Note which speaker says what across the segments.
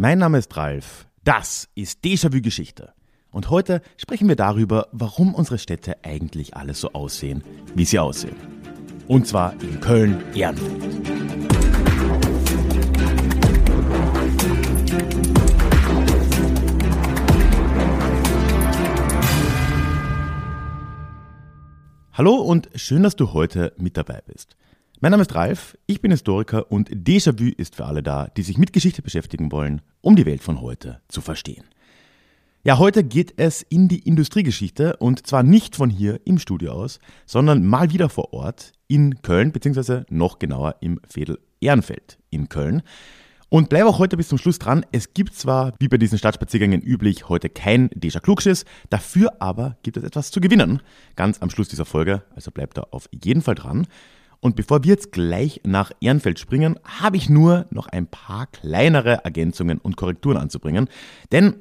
Speaker 1: Mein Name ist Ralf. Das ist Déjà-vu Geschichte. Und heute sprechen wir darüber, warum unsere Städte eigentlich alles so aussehen, wie sie aussehen. Und zwar in Köln-Ehrenfeld. Hallo und schön, dass du heute mit dabei bist. Mein Name ist Ralf, ich bin Historiker und Déjà-vu ist für alle da, die sich mit Geschichte beschäftigen wollen, um die Welt von heute zu verstehen. Ja, heute geht es in die Industriegeschichte und zwar nicht von hier im Studio aus, sondern mal wieder vor Ort in Köln, beziehungsweise noch genauer im Fädel Ehrenfeld in Köln. Und bleibe auch heute bis zum Schluss dran. Es gibt zwar, wie bei diesen Stadtspaziergängen üblich, heute kein Deja Klugschiss, dafür aber gibt es etwas zu gewinnen. Ganz am Schluss dieser Folge, also bleibt da auf jeden Fall dran. Und bevor wir jetzt gleich nach Ehrenfeld springen, habe ich nur noch ein paar kleinere Ergänzungen und Korrekturen anzubringen. Denn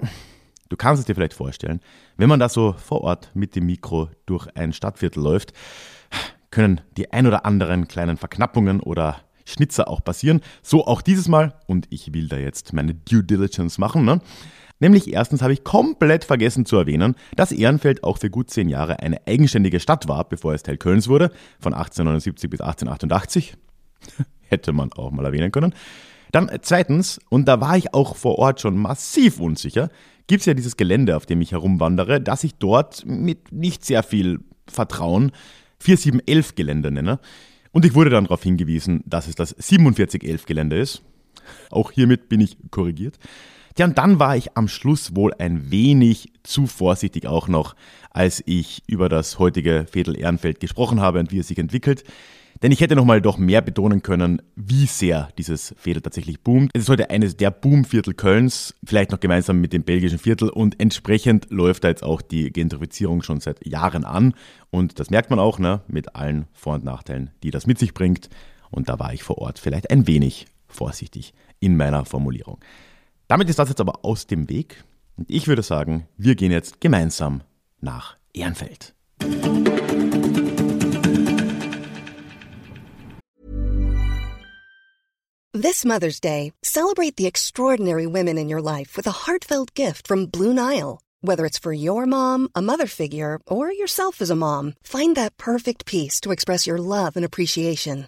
Speaker 1: du kannst es dir vielleicht vorstellen, wenn man da so vor Ort mit dem Mikro durch ein Stadtviertel läuft, können die ein oder anderen kleinen Verknappungen oder Schnitzer auch passieren. So auch dieses Mal. Und ich will da jetzt meine Due Diligence machen. Ne? Nämlich erstens habe ich komplett vergessen zu erwähnen, dass Ehrenfeld auch für gut zehn Jahre eine eigenständige Stadt war, bevor es Teil Kölns wurde, von 1879 bis 1888. Hätte man auch mal erwähnen können. Dann zweitens, und da war ich auch vor Ort schon massiv unsicher, gibt es ja dieses Gelände, auf dem ich herumwandere, das ich dort mit nicht sehr viel Vertrauen 4711 Gelände nenne. Und ich wurde dann darauf hingewiesen, dass es das 4711 Gelände ist. Auch hiermit bin ich korrigiert. Ja, und dann war ich am Schluss wohl ein wenig zu vorsichtig auch noch, als ich über das heutige Viertel Ehrenfeld gesprochen habe und wie es sich entwickelt. Denn ich hätte nochmal doch mehr betonen können, wie sehr dieses Viertel tatsächlich boomt. Es ist heute eines der Boomviertel Kölns, vielleicht noch gemeinsam mit dem belgischen Viertel und entsprechend läuft da jetzt auch die Gentrifizierung schon seit Jahren an. Und das merkt man auch, ne, mit allen Vor- und Nachteilen, die das mit sich bringt. Und da war ich vor Ort vielleicht ein wenig vorsichtig in meiner Formulierung. Damit ist das jetzt aber aus dem Weg. Und ich würde sagen, wir gehen jetzt gemeinsam nach Ehrenfeld.
Speaker 2: This Mother's Day, celebrate the extraordinary women in your life with a heartfelt gift from Blue Nile. Whether it's for your mom, a mother figure, or yourself as a mom, find that perfect piece to express your love and appreciation.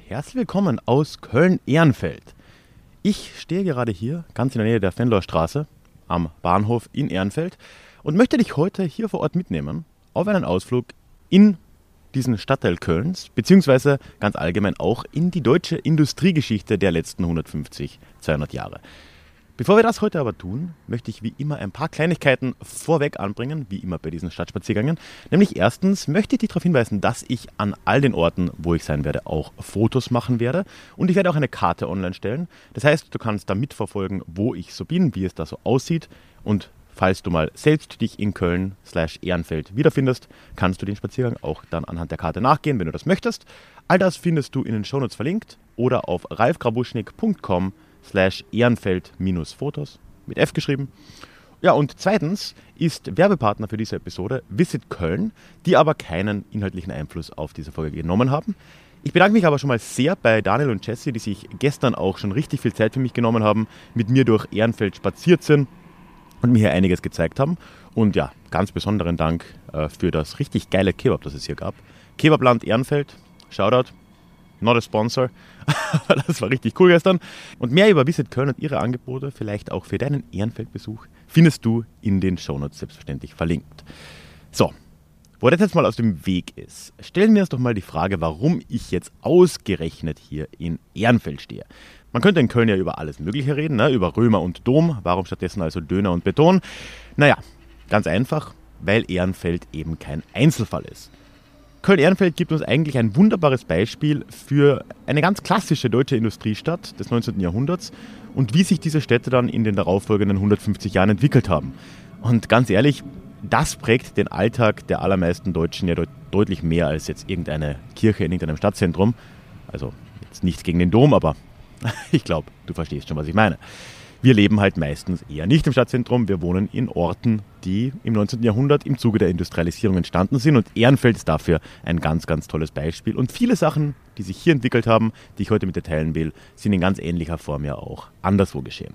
Speaker 1: herzlich willkommen aus Köln-Ehrenfeld. Ich stehe gerade hier, ganz in der Nähe der Fenloer Straße, am Bahnhof in Ehrenfeld und möchte dich heute hier vor Ort mitnehmen auf einen Ausflug in diesen Stadtteil Kölns, beziehungsweise ganz allgemein auch in die deutsche Industriegeschichte der letzten 150, 200 Jahre. Bevor wir das heute aber tun, möchte ich wie immer ein paar Kleinigkeiten vorweg anbringen, wie immer bei diesen Stadtspaziergängen. Nämlich erstens möchte ich dich darauf hinweisen, dass ich an all den Orten, wo ich sein werde, auch Fotos machen werde. Und ich werde auch eine Karte online stellen. Das heißt, du kannst da mitverfolgen, wo ich so bin, wie es da so aussieht. Und falls du mal selbst dich in Köln slash Ehrenfeld wiederfindest, kannst du den Spaziergang auch dann anhand der Karte nachgehen, wenn du das möchtest. All das findest du in den Shownotes verlinkt oder auf ralfgrabuschnik.com slash ehrenfeld-fotos mit F geschrieben. Ja, und zweitens ist Werbepartner für diese Episode Visit Köln, die aber keinen inhaltlichen Einfluss auf diese Folge genommen haben. Ich bedanke mich aber schon mal sehr bei Daniel und Jesse, die sich gestern auch schon richtig viel Zeit für mich genommen haben, mit mir durch Ehrenfeld spaziert sind und mir hier einiges gezeigt haben. Und ja, ganz besonderen Dank äh, für das richtig geile Kebab, das es hier gab. Kebabland Ehrenfeld, Shoutout not a sponsor. das war richtig cool gestern. Und mehr über Visit Köln und ihre Angebote, vielleicht auch für deinen Ehrenfeldbesuch, findest du in den Shownotes selbstverständlich verlinkt. So, wo das jetzt mal aus dem Weg ist, stellen wir uns doch mal die Frage, warum ich jetzt ausgerechnet hier in Ehrenfeld stehe. Man könnte in Köln ja über alles Mögliche reden, ne? über Römer und Dom. Warum stattdessen also Döner und Beton? Naja, ganz einfach, weil Ehrenfeld eben kein Einzelfall ist. Köln-Ehrenfeld gibt uns eigentlich ein wunderbares Beispiel für eine ganz klassische deutsche Industriestadt des 19. Jahrhunderts und wie sich diese Städte dann in den darauffolgenden 150 Jahren entwickelt haben. Und ganz ehrlich, das prägt den Alltag der allermeisten Deutschen ja deut deutlich mehr als jetzt irgendeine Kirche in irgendeinem Stadtzentrum. Also jetzt nichts gegen den Dom, aber ich glaube, du verstehst schon, was ich meine. Wir leben halt meistens eher nicht im Stadtzentrum. Wir wohnen in Orten, die im 19. Jahrhundert im Zuge der Industrialisierung entstanden sind. Und Ehrenfeld ist dafür ein ganz, ganz tolles Beispiel. Und viele Sachen, die sich hier entwickelt haben, die ich heute mit dir teilen will, sind in ganz ähnlicher Form ja auch anderswo geschehen.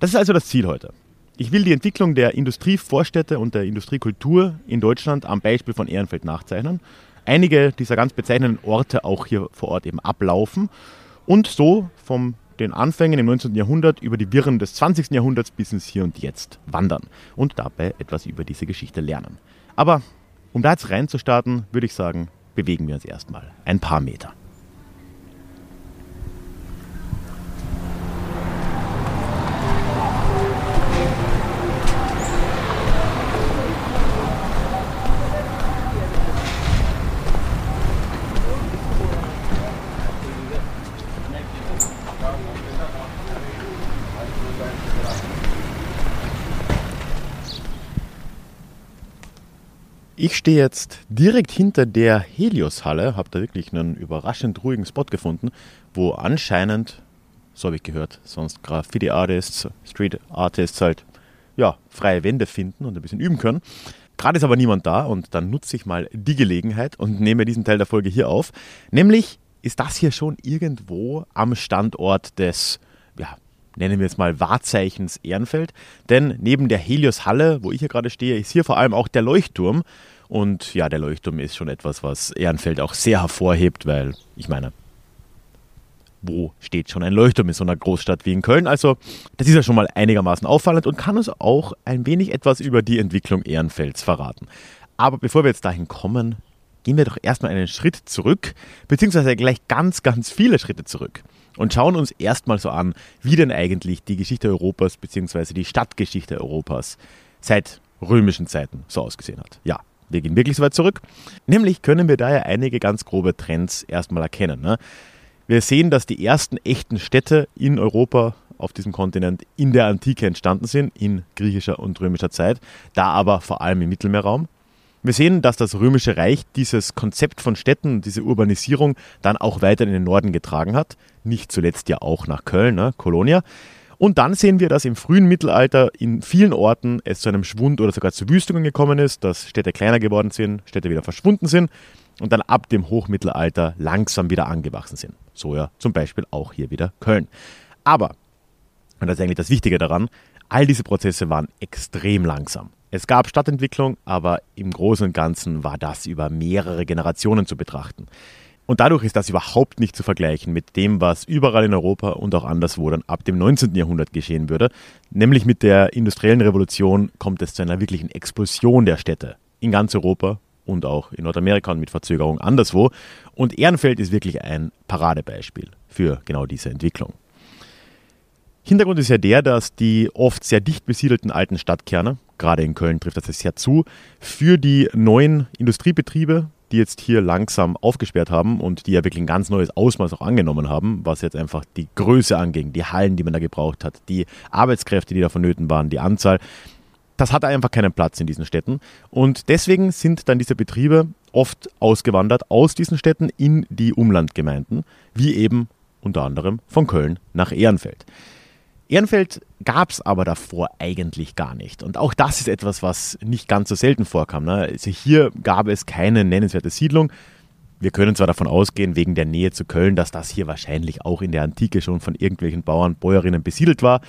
Speaker 1: Das ist also das Ziel heute. Ich will die Entwicklung der Industrievorstädte und der Industriekultur in Deutschland am Beispiel von Ehrenfeld nachzeichnen. Einige dieser ganz bezeichnenden Orte auch hier vor Ort eben ablaufen und so vom den Anfängen im 19. Jahrhundert über die Wirren des 20. Jahrhunderts bis ins Hier und Jetzt wandern und dabei etwas über diese Geschichte lernen. Aber um da jetzt reinzustarten, würde ich sagen, bewegen wir uns erstmal ein paar Meter. Ich stehe jetzt direkt hinter der Helios-Halle, habe da wirklich einen überraschend ruhigen Spot gefunden, wo anscheinend, so habe ich gehört, sonst Graffiti-Artists, Street-Artists halt ja, freie Wände finden und ein bisschen üben können. Gerade ist aber niemand da und dann nutze ich mal die Gelegenheit und nehme diesen Teil der Folge hier auf. Nämlich ist das hier schon irgendwo am Standort des ja, nennen wir es mal Wahrzeichens Ehrenfeld. Denn neben der Helios-Halle, wo ich hier gerade stehe, ist hier vor allem auch der Leuchtturm. Und ja, der Leuchtturm ist schon etwas, was Ehrenfeld auch sehr hervorhebt, weil ich meine, wo steht schon ein Leuchtturm in so einer Großstadt wie in Köln? Also, das ist ja schon mal einigermaßen auffallend und kann uns auch ein wenig etwas über die Entwicklung Ehrenfelds verraten. Aber bevor wir jetzt dahin kommen, gehen wir doch erstmal einen Schritt zurück, beziehungsweise gleich ganz, ganz viele Schritte zurück und schauen uns erstmal so an, wie denn eigentlich die Geschichte Europas bzw. die Stadtgeschichte Europas seit römischen Zeiten so ausgesehen hat. Ja, wir gehen wirklich so weit zurück. Nämlich können wir daher einige ganz grobe Trends erstmal erkennen. Ne? Wir sehen, dass die ersten echten Städte in Europa auf diesem Kontinent in der Antike entstanden sind, in griechischer und römischer Zeit, da aber vor allem im Mittelmeerraum. Wir sehen, dass das Römische Reich dieses Konzept von Städten, diese Urbanisierung dann auch weiter in den Norden getragen hat. Nicht zuletzt ja auch nach Köln, ne, Kolonia. Und dann sehen wir, dass im frühen Mittelalter in vielen Orten es zu einem Schwund oder sogar zu Wüstungen gekommen ist, dass Städte kleiner geworden sind, Städte wieder verschwunden sind und dann ab dem Hochmittelalter langsam wieder angewachsen sind. So ja zum Beispiel auch hier wieder Köln. Aber, und das ist eigentlich das Wichtige daran, all diese Prozesse waren extrem langsam. Es gab Stadtentwicklung, aber im Großen und Ganzen war das über mehrere Generationen zu betrachten. Und dadurch ist das überhaupt nicht zu vergleichen mit dem, was überall in Europa und auch anderswo dann ab dem 19. Jahrhundert geschehen würde. Nämlich mit der industriellen Revolution kommt es zu einer wirklichen Explosion der Städte in ganz Europa und auch in Nordamerika und mit Verzögerung anderswo. Und Ehrenfeld ist wirklich ein Paradebeispiel für genau diese Entwicklung. Hintergrund ist ja der, dass die oft sehr dicht besiedelten alten Stadtkerne, gerade in Köln trifft das sehr zu, für die neuen Industriebetriebe, die jetzt hier langsam aufgesperrt haben und die ja wirklich ein ganz neues Ausmaß auch angenommen haben, was jetzt einfach die Größe anging, die Hallen, die man da gebraucht hat, die Arbeitskräfte, die da vonnöten waren, die Anzahl. Das hatte einfach keinen Platz in diesen Städten. Und deswegen sind dann diese Betriebe oft ausgewandert aus diesen Städten in die Umlandgemeinden, wie eben unter anderem von Köln nach Ehrenfeld. Ehrenfeld gab es aber davor eigentlich gar nicht. Und auch das ist etwas, was nicht ganz so selten vorkam. Ne? Also hier gab es keine nennenswerte Siedlung. Wir können zwar davon ausgehen, wegen der Nähe zu Köln, dass das hier wahrscheinlich auch in der Antike schon von irgendwelchen Bauern, Bäuerinnen besiedelt war.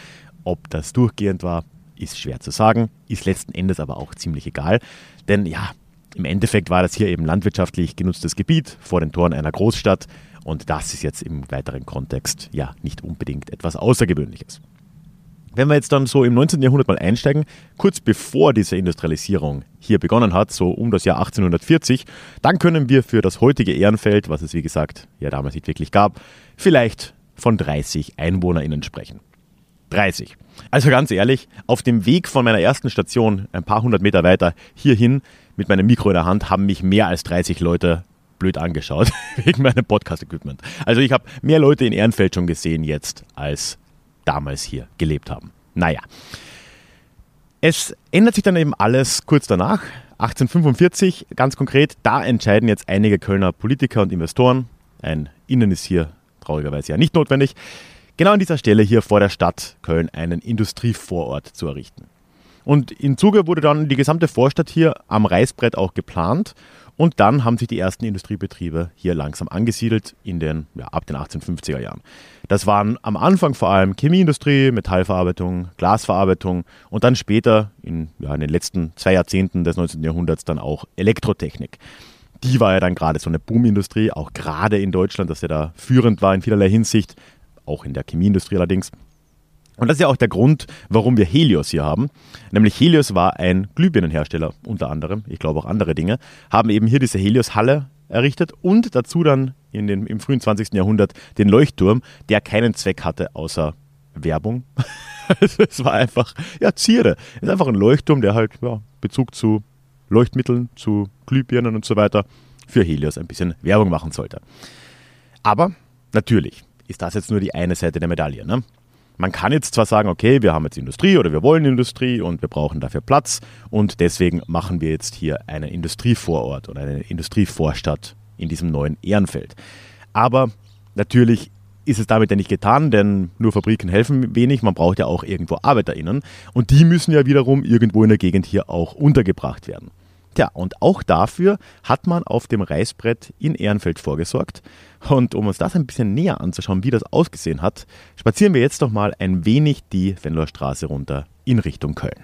Speaker 1: Ob das durchgehend war, ist schwer zu sagen, ist letzten Endes aber auch ziemlich egal. Denn ja, im Endeffekt war das hier eben landwirtschaftlich genutztes Gebiet vor den Toren einer Großstadt. Und das ist jetzt im weiteren Kontext ja nicht unbedingt etwas Außergewöhnliches. Wenn wir jetzt dann so im 19. Jahrhundert mal einsteigen, kurz bevor diese Industrialisierung hier begonnen hat, so um das Jahr 1840, dann können wir für das heutige Ehrenfeld, was es wie gesagt ja damals nicht wirklich gab, vielleicht von 30 EinwohnerInnen sprechen. 30. Also ganz ehrlich, auf dem Weg von meiner ersten Station, ein paar hundert Meter weiter, hierhin, mit meinem Mikro in der Hand haben mich mehr als 30 Leute blöd angeschaut wegen meinem Podcast-Equipment. Also ich habe mehr Leute in Ehrenfeld schon gesehen jetzt, als damals hier gelebt haben. Naja. Es ändert sich dann eben alles kurz danach. 1845, ganz konkret, da entscheiden jetzt einige Kölner Politiker und Investoren, ein Innen ist hier traurigerweise ja nicht notwendig, genau an dieser Stelle hier vor der Stadt Köln einen Industrievorort zu errichten. Und im Zuge wurde dann die gesamte Vorstadt hier am Reißbrett auch geplant und dann haben sich die ersten Industriebetriebe hier langsam angesiedelt in den, ja, ab den 1850er Jahren. Das waren am Anfang vor allem Chemieindustrie, Metallverarbeitung, Glasverarbeitung und dann später in, ja, in den letzten zwei Jahrzehnten des 19. Jahrhunderts dann auch Elektrotechnik. Die war ja dann gerade so eine Boomindustrie, auch gerade in Deutschland, dass er da führend war in vielerlei Hinsicht, auch in der Chemieindustrie allerdings. Und das ist ja auch der Grund, warum wir Helios hier haben. Nämlich Helios war ein Glühbirnenhersteller unter anderem, ich glaube auch andere Dinge, haben eben hier diese Helios-Halle errichtet und dazu dann in den, im frühen 20. Jahrhundert den Leuchtturm, der keinen Zweck hatte außer Werbung. es war einfach, ja, Zierde. Es ist einfach ein Leuchtturm, der halt ja, Bezug zu Leuchtmitteln, zu Glühbirnen und so weiter für Helios ein bisschen Werbung machen sollte. Aber natürlich ist das jetzt nur die eine Seite der Medaille. Ne? Man kann jetzt zwar sagen, okay, wir haben jetzt Industrie oder wir wollen Industrie und wir brauchen dafür Platz und deswegen machen wir jetzt hier einen Industrievorort oder eine Industrievorstadt in diesem neuen Ehrenfeld. Aber natürlich ist es damit ja nicht getan, denn nur Fabriken helfen wenig, man braucht ja auch irgendwo ArbeiterInnen und die müssen ja wiederum irgendwo in der Gegend hier auch untergebracht werden. Tja, und auch dafür hat man auf dem Reißbrett in Ehrenfeld vorgesorgt. Und um uns das ein bisschen näher anzuschauen, wie das ausgesehen hat, spazieren wir jetzt doch mal ein wenig die Venloer Straße runter in Richtung Köln.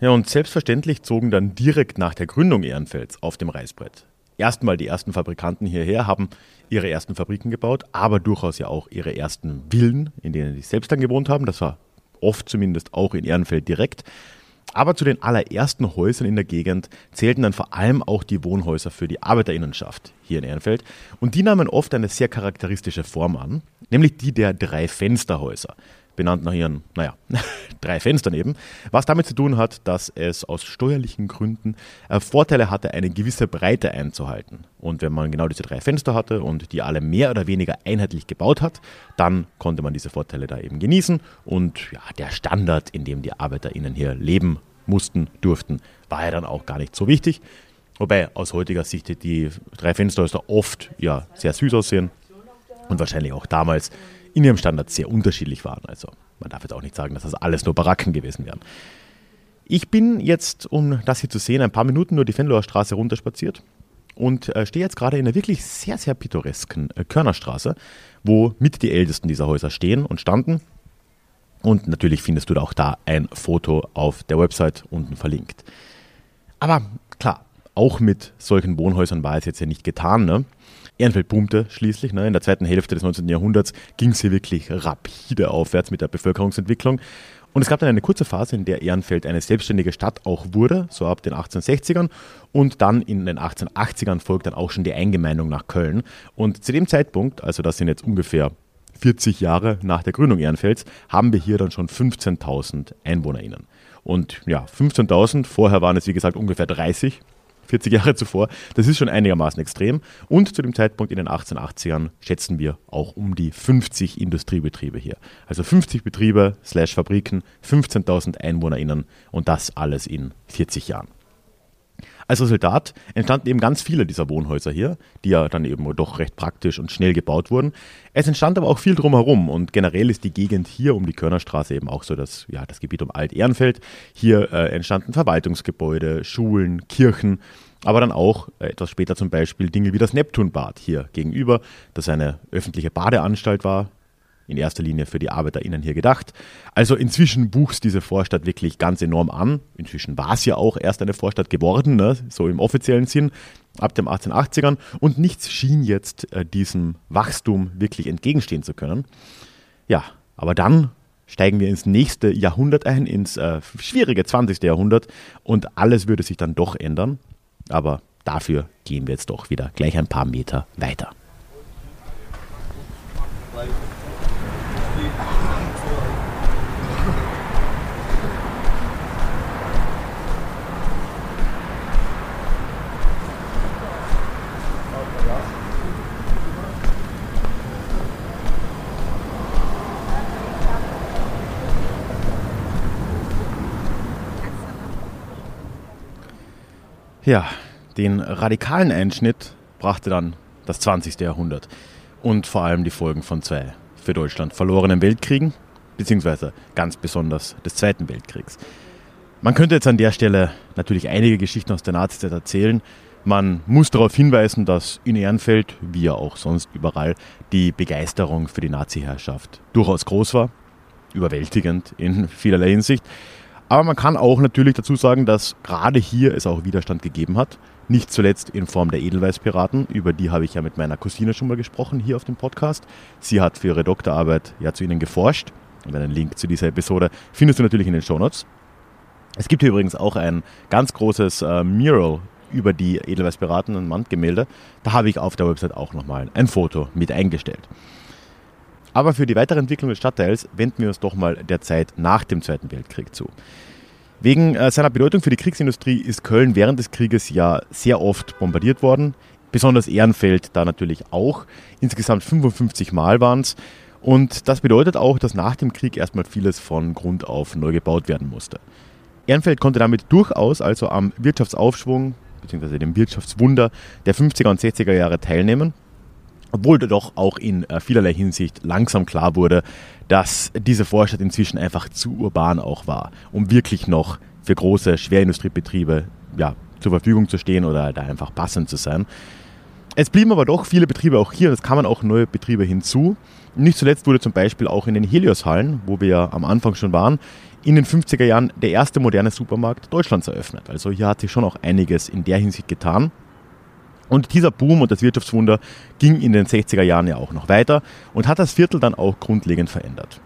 Speaker 1: Ja, und selbstverständlich zogen dann direkt nach der Gründung Ehrenfelds auf dem Reißbrett. Erstmal die ersten Fabrikanten hierher haben ihre ersten Fabriken gebaut, aber durchaus ja auch ihre ersten Villen, in denen sie selbst dann gewohnt haben. Das war oft zumindest auch in Ehrenfeld direkt. Aber zu den allerersten Häusern in der Gegend zählten dann vor allem auch die Wohnhäuser für die Arbeiterinnenschaft hier in Ehrenfeld. Und die nahmen oft eine sehr charakteristische Form an, nämlich die der drei Fensterhäuser benannt nach ihren, naja, drei Fenstern eben, was damit zu tun hat, dass es aus steuerlichen Gründen äh, Vorteile hatte, eine gewisse Breite einzuhalten. Und wenn man genau diese drei Fenster hatte und die alle mehr oder weniger einheitlich gebaut hat, dann konnte man diese Vorteile da eben genießen und ja, der Standard, in dem die ArbeiterInnen hier leben mussten, durften, war ja dann auch gar nicht so wichtig. Wobei aus heutiger Sicht die drei Fensterhäuser oft ja sehr süß aussehen und wahrscheinlich auch damals in ihrem Standard sehr unterschiedlich waren. Also man darf jetzt auch nicht sagen, dass das alles nur Baracken gewesen wären. Ich bin jetzt, um das hier zu sehen, ein paar Minuten nur die Fenloher Straße runterspaziert und äh, stehe jetzt gerade in einer wirklich sehr, sehr pittoresken äh, Körnerstraße, wo mit die ältesten dieser Häuser stehen und standen. Und natürlich findest du da auch da ein Foto auf der Website unten verlinkt. Aber klar, auch mit solchen Wohnhäusern war es jetzt ja nicht getan. Ne? Ehrenfeld boomte schließlich. Ne? In der zweiten Hälfte des 19. Jahrhunderts ging es hier wirklich rapide aufwärts mit der Bevölkerungsentwicklung. Und es gab dann eine kurze Phase, in der Ehrenfeld eine selbstständige Stadt auch wurde, so ab den 1860ern. Und dann in den 1880ern folgt dann auch schon die Eingemeindung nach Köln. Und zu dem Zeitpunkt, also das sind jetzt ungefähr 40 Jahre nach der Gründung Ehrenfelds, haben wir hier dann schon 15.000 EinwohnerInnen. Und ja, 15.000, vorher waren es wie gesagt ungefähr 30 40 Jahre zuvor. Das ist schon einigermaßen extrem. Und zu dem Zeitpunkt in den 1880ern schätzen wir auch um die 50 Industriebetriebe hier. Also 50 Betriebe slash Fabriken, 15.000 EinwohnerInnen und das alles in 40 Jahren. Als Resultat entstanden eben ganz viele dieser Wohnhäuser hier, die ja dann eben doch recht praktisch und schnell gebaut wurden. Es entstand aber auch viel drumherum und generell ist die Gegend hier um die Körnerstraße eben auch so das, ja, das Gebiet um Alt-Ehrenfeld. Hier äh, entstanden Verwaltungsgebäude, Schulen, Kirchen, aber dann auch äh, etwas später zum Beispiel Dinge wie das Neptunbad hier gegenüber, das eine öffentliche Badeanstalt war, in erster Linie für die ArbeiterInnen hier gedacht. Also inzwischen wuchs diese Vorstadt wirklich ganz enorm an. Inzwischen war es ja auch erst eine Vorstadt geworden, ne? so im offiziellen Sinn, ab den 1880ern. Und nichts schien jetzt äh, diesem Wachstum wirklich entgegenstehen zu können. Ja, aber dann steigen wir ins nächste Jahrhundert ein, ins äh, schwierige 20. Jahrhundert und alles würde sich dann doch ändern. Aber dafür gehen wir jetzt doch wieder gleich ein paar Meter weiter. Ja, den radikalen Einschnitt brachte dann das 20. Jahrhundert und vor allem die Folgen von zwei für Deutschland verlorenen Weltkriegen, beziehungsweise ganz besonders des Zweiten Weltkriegs. Man könnte jetzt an der Stelle natürlich einige Geschichten aus der Nazizeit erzählen. Man muss darauf hinweisen, dass in Ehrenfeld, wie ja auch sonst überall, die Begeisterung für die Nazi-Herrschaft durchaus groß war, überwältigend in vielerlei Hinsicht. Aber man kann auch natürlich dazu sagen, dass gerade hier es auch Widerstand gegeben hat. Nicht zuletzt in Form der Edelweißpiraten, über die habe ich ja mit meiner Cousine schon mal gesprochen hier auf dem Podcast. Sie hat für ihre Doktorarbeit ja zu ihnen geforscht. Und einen Link zu dieser Episode findest du natürlich in den Shownotes. Es gibt hier übrigens auch ein ganz großes äh, Mural über die Edelweißpiraten, ein Wandgemälde. Da habe ich auf der Website auch nochmal ein Foto mit eingestellt. Aber für die weitere Entwicklung des Stadtteils wenden wir uns doch mal der Zeit nach dem Zweiten Weltkrieg zu. Wegen äh, seiner Bedeutung für die Kriegsindustrie ist Köln während des Krieges ja sehr oft bombardiert worden. Besonders Ehrenfeld da natürlich auch. Insgesamt 55 Mal waren es. Und das bedeutet auch, dass nach dem Krieg erstmal vieles von Grund auf neu gebaut werden musste. Ehrenfeld konnte damit durchaus also am Wirtschaftsaufschwung bzw. dem Wirtschaftswunder der 50er und 60er Jahre teilnehmen obwohl doch auch in äh, vielerlei Hinsicht langsam klar wurde, dass diese Vorstadt inzwischen einfach zu urban auch war, um wirklich noch für große Schwerindustriebetriebe ja, zur Verfügung zu stehen oder da einfach passend zu sein. Es blieben aber doch viele Betriebe auch hier und es kamen auch neue Betriebe hinzu. Nicht zuletzt wurde zum Beispiel auch in den Helios-Hallen, wo wir ja am Anfang schon waren, in den 50er Jahren der erste moderne Supermarkt Deutschlands eröffnet. Also hier hat sich schon auch einiges in der Hinsicht getan. Und dieser Boom und das Wirtschaftswunder ging in den 60er Jahren ja auch noch weiter und hat das Viertel dann auch grundlegend verändert.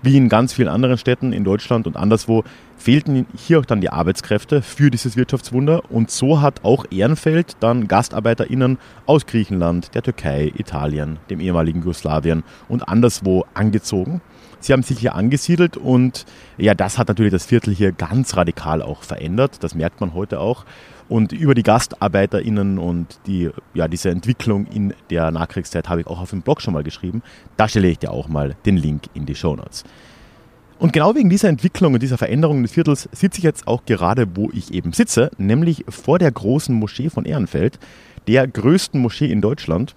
Speaker 1: Wie in ganz vielen anderen Städten in Deutschland und anderswo fehlten hier auch dann die Arbeitskräfte für dieses Wirtschaftswunder und so hat auch Ehrenfeld dann GastarbeiterInnen aus Griechenland, der Türkei, Italien, dem ehemaligen Jugoslawien und anderswo angezogen. Sie haben sich hier angesiedelt und ja, das hat natürlich das Viertel hier ganz radikal auch verändert. Das merkt man heute auch. Und über die GastarbeiterInnen und die, ja, diese Entwicklung in der Nachkriegszeit habe ich auch auf dem Blog schon mal geschrieben. Da stelle ich dir auch mal den Link in die Show Notes. Und genau wegen dieser Entwicklung und dieser Veränderung des Viertels sitze ich jetzt auch gerade, wo ich eben sitze, nämlich vor der großen Moschee von Ehrenfeld, der größten Moschee in Deutschland.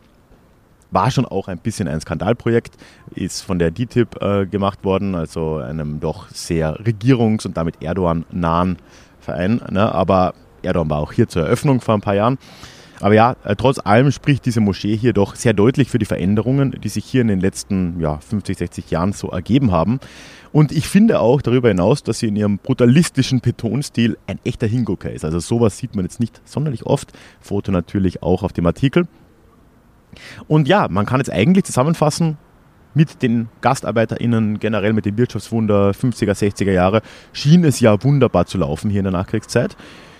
Speaker 1: War schon auch ein bisschen ein Skandalprojekt, ist von der DTIP äh, gemacht worden, also einem doch sehr regierungs- und damit Erdogan-nahen Verein. Ne? Aber Erdogan war auch hier zur Eröffnung vor ein paar Jahren. Aber ja, äh, trotz allem spricht diese Moschee hier doch sehr deutlich für die Veränderungen, die sich hier in den letzten ja, 50, 60 Jahren so ergeben haben. Und ich finde auch darüber hinaus, dass sie in ihrem brutalistischen Betonstil ein echter Hingucker ist. Also sowas sieht man jetzt nicht sonderlich oft. Foto natürlich auch auf dem Artikel. Und ja, man kann jetzt eigentlich zusammenfassen, mit den GastarbeiterInnen, generell mit dem Wirtschaftswunder 50er, 60er Jahre, schien es ja wunderbar zu laufen hier in der Nachkriegszeit.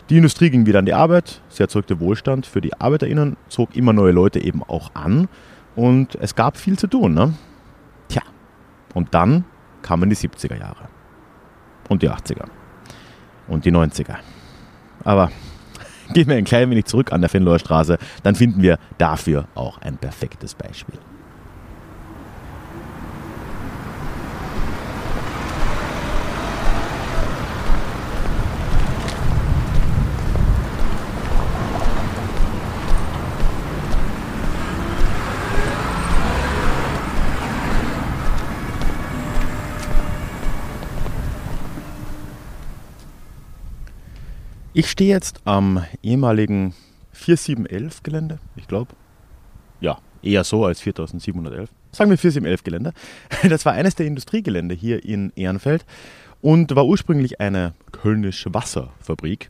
Speaker 1: Die Industrie ging wieder an die Arbeit, sie erzeugte Wohlstand für die ArbeiterInnen, zog immer neue Leute eben auch an und es gab viel zu tun. Ne? Tja, und dann kamen die 70er Jahre und die 80er und die 90er. Aber Gehen wir ein klein wenig zurück an der Fenloer Straße, dann finden wir dafür auch ein perfektes Beispiel. Ich stehe jetzt am ehemaligen 4711 Gelände, ich glaube. Ja, eher so als 4711. Sagen wir 4711 Gelände. Das war eines der Industriegelände hier in Ehrenfeld und war ursprünglich eine kölnische Wasserfabrik,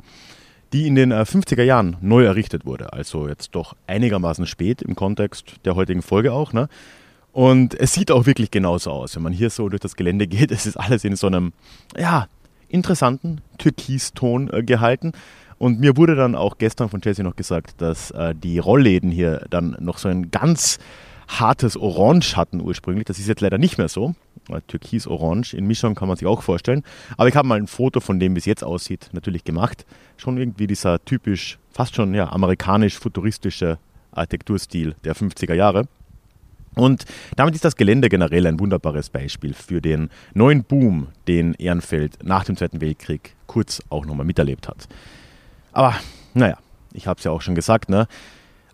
Speaker 1: die in den 50er äh, Jahren neu errichtet wurde. Also jetzt doch einigermaßen spät im Kontext der heutigen Folge auch. Ne? Und es sieht auch wirklich genauso aus, wenn man hier so durch das Gelände geht. Es ist alles in so einem, ja, interessanten Türkiston äh, gehalten. Und mir wurde dann auch gestern von Jesse noch gesagt, dass äh, die Rollläden hier dann noch so ein ganz hartes Orange hatten ursprünglich. Das ist jetzt leider nicht mehr so. Äh, Türkis-Orange in Mischung kann man sich auch vorstellen. Aber ich habe mal ein Foto von dem, wie es jetzt aussieht, natürlich gemacht. Schon irgendwie dieser typisch, fast schon ja, amerikanisch-futuristische Architekturstil der 50er Jahre. Und damit ist das Gelände generell ein wunderbares Beispiel für den neuen Boom, den Ehrenfeld nach dem Zweiten Weltkrieg kurz auch nochmal miterlebt hat. Aber naja, ich habe es ja auch schon gesagt, ne?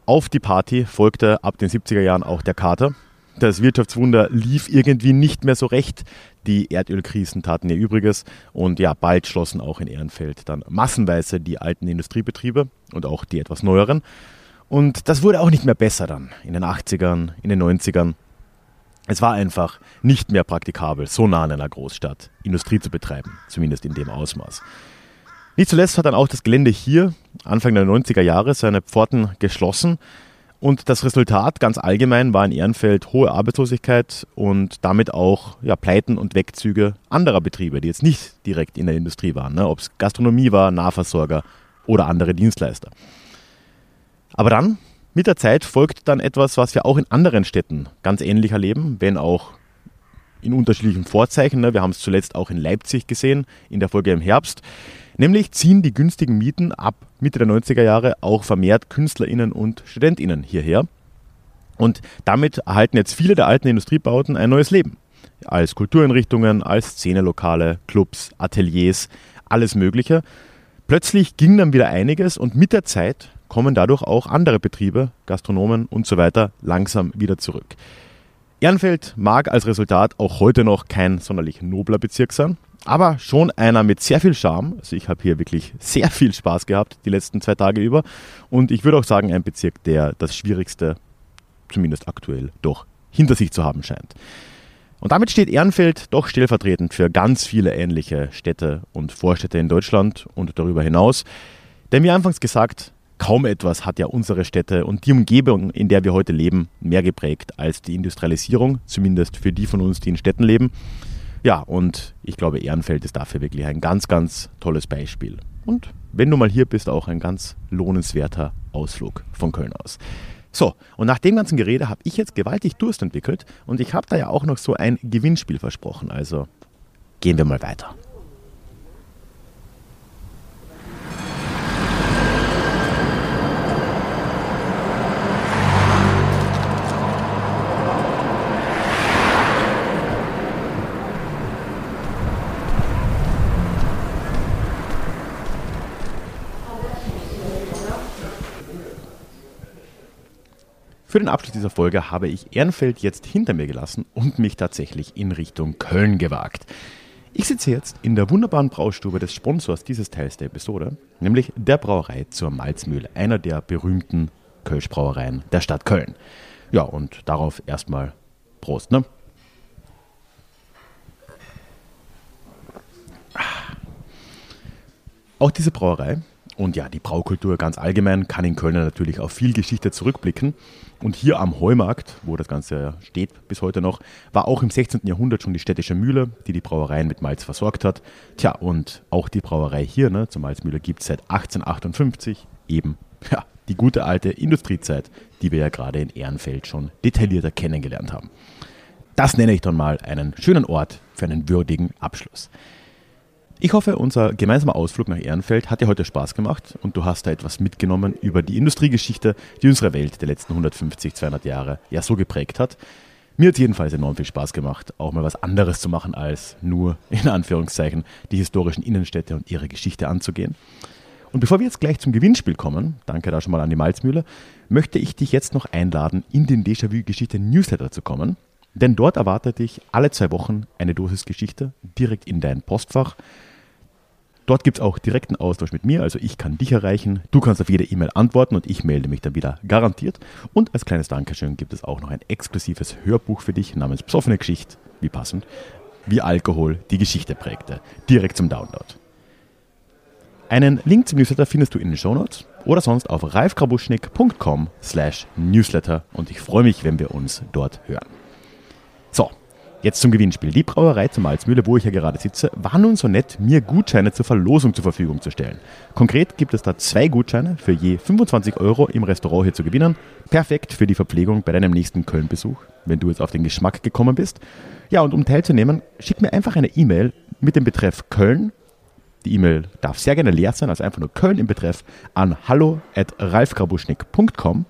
Speaker 1: auf die Party folgte ab den 70er Jahren auch der Kater. Das Wirtschaftswunder lief irgendwie nicht mehr so recht. Die Erdölkrisen taten ihr Übriges und ja, bald schlossen auch in Ehrenfeld dann massenweise die alten Industriebetriebe und auch die etwas neueren. Und das wurde auch nicht mehr besser dann in den 80ern, in den 90ern. Es war einfach nicht mehr praktikabel, so nah an einer Großstadt Industrie zu betreiben, zumindest in dem Ausmaß. Nicht zuletzt hat dann auch das Gelände hier Anfang der 90er Jahre seine Pforten geschlossen und das Resultat ganz allgemein war in Ehrenfeld hohe Arbeitslosigkeit und damit auch ja, Pleiten und Wegzüge anderer Betriebe, die jetzt nicht direkt in der Industrie waren, ne? ob es Gastronomie war, Nahversorger oder andere Dienstleister. Aber dann, mit der Zeit, folgt dann etwas, was wir auch in anderen Städten ganz ähnlich erleben, wenn auch in unterschiedlichen Vorzeichen. Ne? Wir haben es zuletzt auch in Leipzig gesehen, in der Folge im Herbst. Nämlich ziehen die günstigen Mieten ab Mitte der 90er Jahre auch vermehrt KünstlerInnen und StudentInnen hierher. Und damit erhalten jetzt viele der alten Industriebauten ein neues Leben. Als Kultureinrichtungen, als Szenelokale, Clubs, Ateliers, alles Mögliche. Plötzlich ging dann wieder einiges und mit der Zeit kommen dadurch auch andere Betriebe, Gastronomen und so weiter langsam wieder zurück. Ehrenfeld mag als Resultat auch heute noch kein sonderlich nobler Bezirk sein, aber schon einer mit sehr viel Charme. Also ich habe hier wirklich sehr viel Spaß gehabt die letzten zwei Tage über und ich würde auch sagen ein Bezirk, der das Schwierigste, zumindest aktuell, doch hinter sich zu haben scheint. Und damit steht Ehrenfeld doch stellvertretend für ganz viele ähnliche Städte und Vorstädte in Deutschland und darüber hinaus. Denn wie anfangs gesagt, Kaum etwas hat ja unsere Städte und die Umgebung, in der wir heute leben, mehr geprägt als die Industrialisierung, zumindest für die von uns, die in Städten leben. Ja, und ich glaube, Ehrenfeld ist dafür wirklich ein ganz, ganz tolles Beispiel. Und wenn du mal hier bist, auch ein ganz lohnenswerter Ausflug von Köln aus. So, und nach dem ganzen Gerede habe ich jetzt gewaltig Durst entwickelt und ich habe da ja auch noch so ein Gewinnspiel versprochen. Also gehen wir mal weiter. Für den Abschluss dieser Folge habe ich Ehrenfeld jetzt hinter mir gelassen und mich tatsächlich in Richtung Köln gewagt. Ich sitze jetzt in der wunderbaren Braustube des Sponsors dieses Teils der Episode, nämlich der Brauerei zur Malzmühle, einer der berühmten Kölschbrauereien der Stadt Köln. Ja, und darauf erstmal Prost, ne? Auch diese Brauerei und ja, die Braukultur ganz allgemein kann in Köln natürlich auf viel Geschichte zurückblicken. Und hier am Heumarkt, wo das Ganze steht bis heute noch, war auch im 16. Jahrhundert schon die städtische Mühle, die die Brauereien mit Malz versorgt hat. Tja, und auch die Brauerei hier, ne, zur Malzmühle, gibt es seit 1858 eben, ja, die gute alte Industriezeit, die wir ja gerade in Ehrenfeld schon detaillierter kennengelernt haben. Das nenne ich dann mal einen schönen Ort für einen würdigen Abschluss. Ich hoffe, unser gemeinsamer Ausflug nach Ehrenfeld hat dir heute Spaß gemacht und du hast da etwas mitgenommen über die Industriegeschichte, die unsere Welt der letzten 150, 200 Jahre ja so geprägt hat. Mir hat jedenfalls enorm viel Spaß gemacht, auch mal was anderes zu machen, als nur in Anführungszeichen die historischen Innenstädte und ihre Geschichte anzugehen. Und bevor wir jetzt gleich zum Gewinnspiel kommen, danke da schon mal an die Malzmühle, möchte ich dich jetzt noch einladen, in den Déjà-vu-Geschichte-Newsletter zu kommen. Denn dort erwartet dich alle zwei Wochen eine Dosis Geschichte direkt in dein Postfach. Dort gibt es auch direkten Austausch mit mir, also ich kann dich erreichen, du kannst auf jede E-Mail antworten und ich melde mich dann wieder garantiert. Und als kleines Dankeschön gibt es auch noch ein exklusives Hörbuch für dich namens Psoffene Geschichte, wie passend, wie Alkohol die Geschichte prägte, direkt zum Download. Einen Link zum Newsletter findest du in den Shownotes oder sonst auf ralfkrabuschnick.com slash newsletter und ich freue mich, wenn wir uns dort hören. Jetzt zum Gewinnspiel. Die Brauerei zur Malzmühle, wo ich ja gerade sitze, war nun so nett, mir Gutscheine zur Verlosung zur Verfügung zu stellen. Konkret gibt es da zwei Gutscheine für je 25 Euro im Restaurant hier zu gewinnen. Perfekt für die Verpflegung bei deinem nächsten Köln-Besuch, wenn du jetzt auf den Geschmack gekommen bist. Ja, und um teilzunehmen, schick mir einfach eine E-Mail mit dem Betreff Köln. Die E-Mail darf sehr gerne leer sein, also einfach nur Köln im Betreff an hallo at ralfgrabuschnick.com.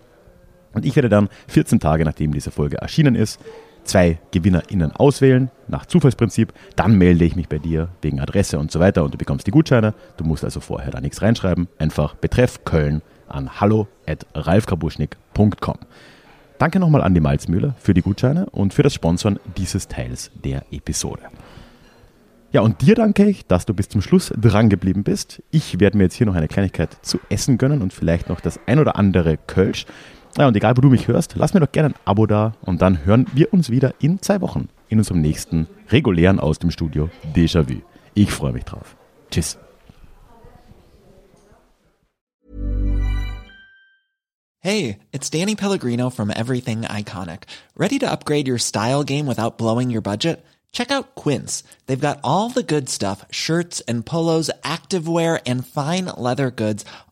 Speaker 1: Und ich werde dann 14 Tage, nachdem diese Folge erschienen ist, zwei GewinnerInnen auswählen, nach Zufallsprinzip. Dann melde ich mich bei dir wegen Adresse und so weiter und du bekommst die Gutscheine. Du musst also vorher da nichts reinschreiben. Einfach Betreff Köln an hallo at ralfkrabuschnick.com. Danke nochmal an die Malzmühle für die Gutscheine und für das Sponsoren dieses Teils der Episode. Ja, und dir danke ich, dass du bis zum Schluss dran geblieben bist. Ich werde mir jetzt hier noch eine Kleinigkeit zu essen gönnen und vielleicht noch das ein oder andere Kölsch. Ja, und egal, wo du mich hörst, lass mir doch gerne ein Abo da und dann hören wir uns wieder in zwei Wochen in unserem nächsten regulären aus dem Studio Déjà-vu. Ich freue mich drauf. Tschüss.
Speaker 3: Hey, it's Danny Pellegrino from Everything Iconic. Ready to upgrade your style game without blowing your budget? Check out Quince. They've got all the good stuff shirts and polos, activewear, and fine leather goods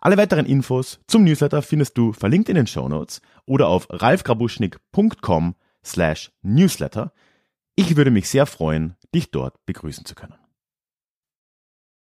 Speaker 1: Alle weiteren Infos zum Newsletter findest du verlinkt in den Show Notes oder auf ralfgrabuschnick.com slash newsletter. Ich würde mich sehr freuen, dich dort begrüßen zu können.